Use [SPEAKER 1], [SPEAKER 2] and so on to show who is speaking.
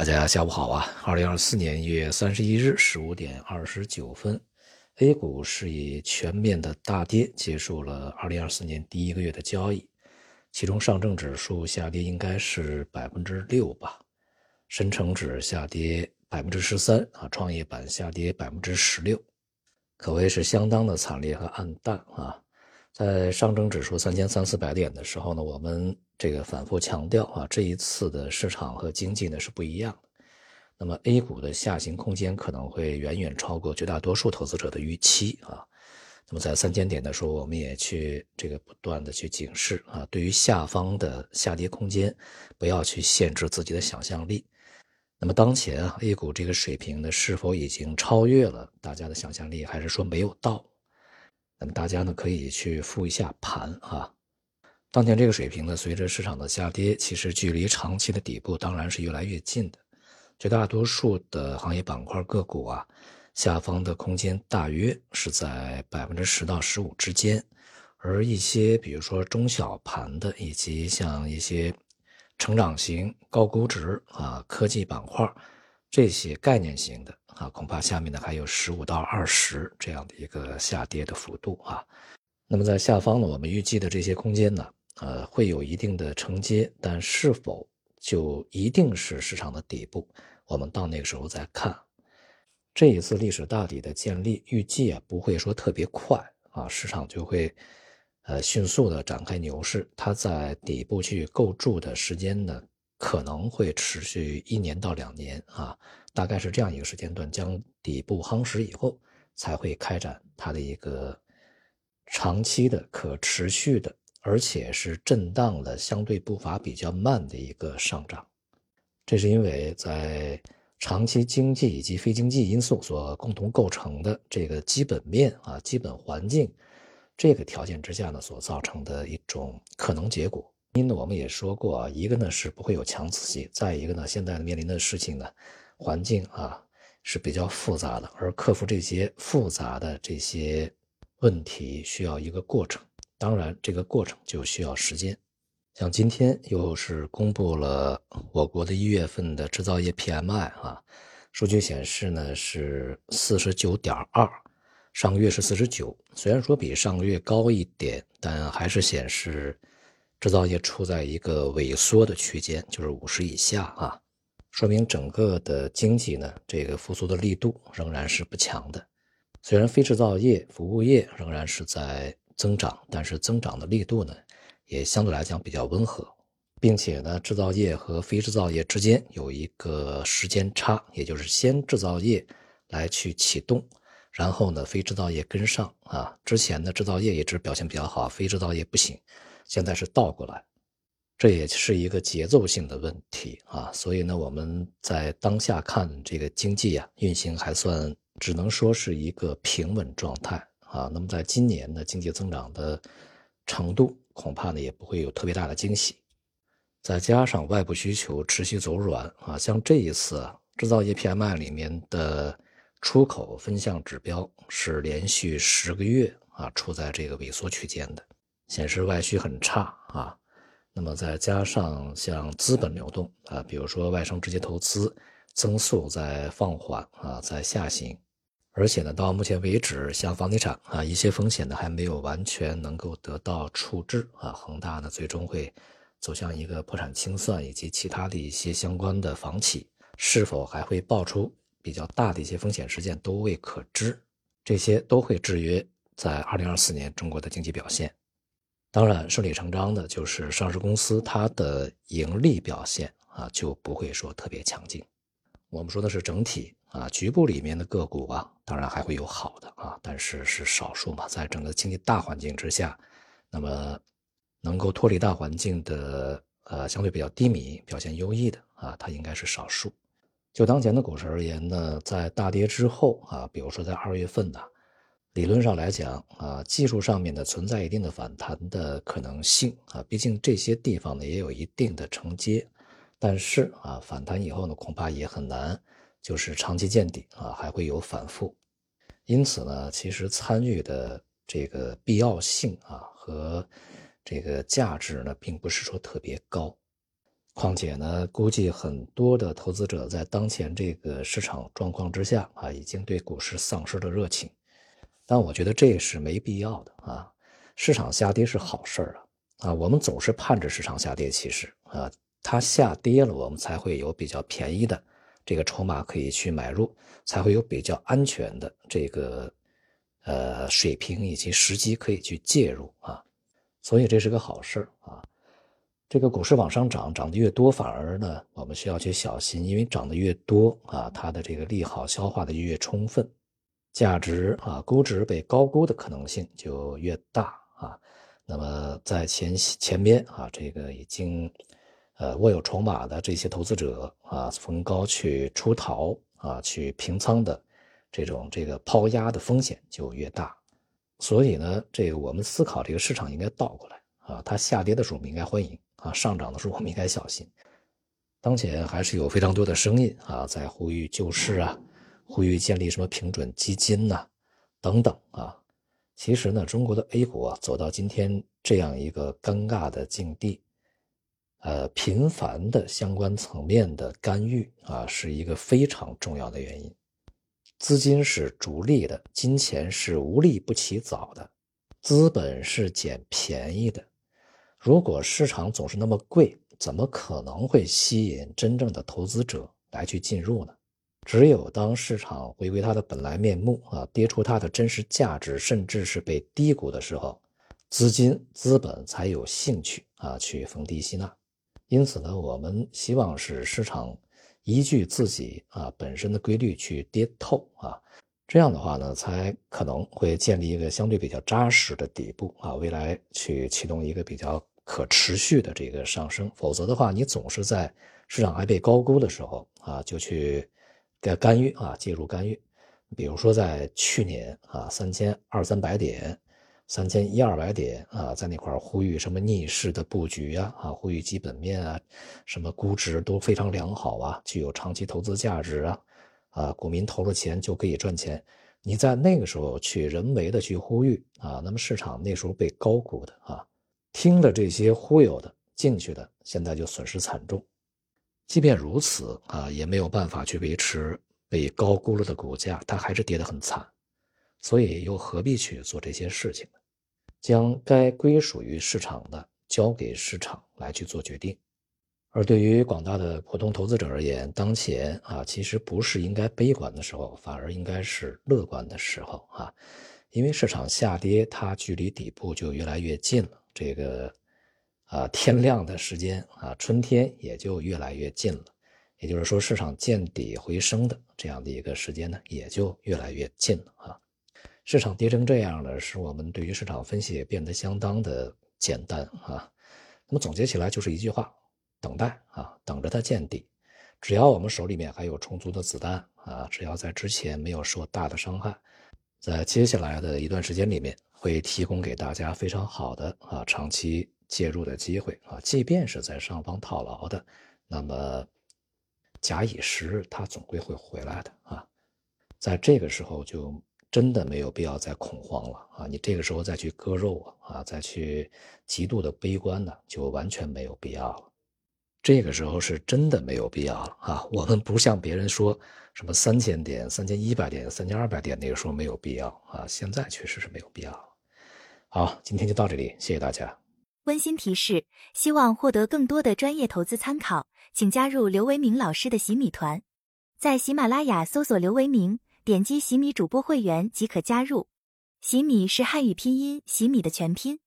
[SPEAKER 1] 大家下午好啊！二零二四年一月三十一日十五点二十九分，A 股是以全面的大跌结束了二零二四年第一个月的交易，其中上证指数下跌应该是百分之六吧，深成指下跌百分之十三啊，创业板下跌百分之十六，可谓是相当的惨烈和暗淡啊。在上证指数三千三四百点的时候呢，我们这个反复强调啊，这一次的市场和经济呢是不一样的。那么 A 股的下行空间可能会远远超过绝大多数投资者的预期啊。那么在三千点的时候，我们也去这个不断的去警示啊，对于下方的下跌空间，不要去限制自己的想象力。那么当前啊，A 股这个水平呢，是否已经超越了大家的想象力，还是说没有到？那么大家呢可以去复一下盘啊，当前这个水平呢，随着市场的下跌，其实距离长期的底部当然是越来越近的。绝大多数的行业板块个股啊，下方的空间大约是在百分之十到十五之间，而一些比如说中小盘的，以及像一些成长型、高估值啊科技板块。这些概念型的啊，恐怕下面呢还有十五到二十这样的一个下跌的幅度啊。那么在下方呢，我们预计的这些空间呢，呃，会有一定的承接，但是否就一定是市场的底部？我们到那个时候再看。这一次历史大底的建立，预计啊不会说特别快啊，市场就会呃迅速的展开牛市。它在底部去构筑的时间呢？可能会持续一年到两年啊，大概是这样一个时间段，将底部夯实以后，才会开展它的一个长期的、可持续的，而且是震荡的、相对步伐比较慢的一个上涨。这是因为在长期经济以及非经济因素所共同构成的这个基本面啊、基本环境这个条件之下呢，所造成的一种可能结果。因呢，我们也说过啊，一个呢是不会有强刺激，再一个呢，现在面临的事情呢，环境啊是比较复杂的，而克服这些复杂的这些问题需要一个过程，当然这个过程就需要时间。像今天又是公布了我国的一月份的制造业 PMI 啊，数据显示呢是四十九点二，上个月是四十九，虽然说比上个月高一点，但还是显示。制造业处在一个萎缩的区间，就是五十以下啊，说明整个的经济呢，这个复苏的力度仍然是不强的。虽然非制造业、服务业仍然是在增长，但是增长的力度呢，也相对来讲比较温和，并且呢，制造业和非制造业之间有一个时间差，也就是先制造业来去启动，然后呢，非制造业跟上啊。之前的制造业一直表现比较好，非制造业不行。现在是倒过来，这也是一个节奏性的问题啊。所以呢，我们在当下看这个经济啊运行还算，只能说是一个平稳状态啊。那么在今年的经济增长的程度，恐怕呢也不会有特别大的惊喜。再加上外部需求持续走软啊，像这一次制造业 PMI 里面的出口分项指标是连续十个月啊处在这个萎缩区间的。显示外需很差啊，那么再加上像资本流动啊，比如说外商直接投资增速在放缓啊，在下行，而且呢，到目前为止，像房地产啊，一些风险呢还没有完全能够得到处置啊，恒大呢最终会走向一个破产清算，以及其他的一些相关的房企是否还会爆出比较大的一些风险事件都未可知，这些都会制约在二零二四年中国的经济表现。当然，顺理成章的就是上市公司它的盈利表现啊就不会说特别强劲。我们说的是整体啊，局部里面的个股啊，当然还会有好的啊，但是是少数嘛。在整个经济大环境之下，那么能够脱离大环境的呃相对比较低迷、表现优异的啊，它应该是少数。就当前的股市而言呢，在大跌之后啊，比如说在二月份呢。理论上来讲啊，技术上面的存在一定的反弹的可能性啊，毕竟这些地方呢也有一定的承接，但是啊，反弹以后呢，恐怕也很难就是长期见底啊，还会有反复。因此呢，其实参与的这个必要性啊和这个价值呢，并不是说特别高。况且呢，估计很多的投资者在当前这个市场状况之下啊，已经对股市丧失了热情。但我觉得这是没必要的啊。市场下跌是好事儿啊啊！我们总是盼着市场下跌，其实啊，它下跌了，我们才会有比较便宜的这个筹码可以去买入，才会有比较安全的这个呃水平以及时机可以去介入啊。所以这是个好事儿啊。这个股市往上涨，涨得越多，反而呢，我们需要去小心，因为涨得越多啊，它的这个利好消化的越充分，价值啊，估值被高估的可能性就越大啊。那么在前前边啊，这个已经呃握有筹码的这些投资者啊，逢高去出逃啊，去平仓的这种这个抛压的风险就越大。所以呢，这个我们思考这个市场应该倒过来啊，它下跌的时候我们应该欢迎。啊，上涨的时候我们应该小心。当前还是有非常多的声音啊，在呼吁救市啊，呼吁建立什么平准基金呐，等等啊。其实呢，中国的 A 股啊，走到今天这样一个尴尬的境地，呃，频繁的相关层面的干预啊，是一个非常重要的原因。资金是逐利的，金钱是无利不起早的，资本是捡便宜的。如果市场总是那么贵，怎么可能会吸引真正的投资者来去进入呢？只有当市场回归它的本来面目啊，跌出它的真实价值，甚至是被低估的时候，资金资本才有兴趣啊去逢低吸纳。因此呢，我们希望是市场依据自己啊本身的规律去跌透啊。这样的话呢，才可能会建立一个相对比较扎实的底部啊，未来去启动一个比较可持续的这个上升。否则的话，你总是在市场还被高估的时候啊，就去干干预啊，介入干预。比如说在去年啊，三千二三百点、三千一二百点啊，在那块呼吁什么逆势的布局啊，啊，呼吁基本面啊，什么估值都非常良好啊，具有长期投资价值啊。啊，股民投了钱就可以赚钱，你在那个时候去人为的去呼吁啊，那么市场那时候被高估的啊，听了这些忽悠的进去的，现在就损失惨重。即便如此啊，也没有办法去维持被高估了的股价，它还是跌得很惨。所以又何必去做这些事情呢？将该归属于市场的交给市场来去做决定。而对于广大的普通投资者而言，当前啊，其实不是应该悲观的时候，反而应该是乐观的时候啊，因为市场下跌，它距离底部就越来越近了。这个啊，天亮的时间啊，春天也就越来越近了。也就是说，市场见底回升的这样的一个时间呢，也就越来越近了啊。市场跌成这样呢，使我们对于市场分析也变得相当的简单啊。那么总结起来就是一句话。等待啊，等着它见底。只要我们手里面还有充足的子弹啊，只要在之前没有受大的伤害，在接下来的一段时间里面，会提供给大家非常好的啊长期介入的机会啊。即便是在上方套牢的，那么假以时日，它总归会回来的啊。在这个时候，就真的没有必要再恐慌了啊。你这个时候再去割肉啊，再去极度的悲观呢，就完全没有必要了。这个时候是真的没有必要了啊！我们不像别人说什么三千点、三千一百点、三千二百点，那个时候没有必要啊。现在确实是没有必要。好，今天就到这里，谢谢大家。
[SPEAKER 2] 温馨提示：希望获得更多的专业投资参考，请加入刘维明老师的洗米团，在喜马拉雅搜索刘维明，点击洗米主播会员即可加入。洗米是汉语拼音洗米的全拼。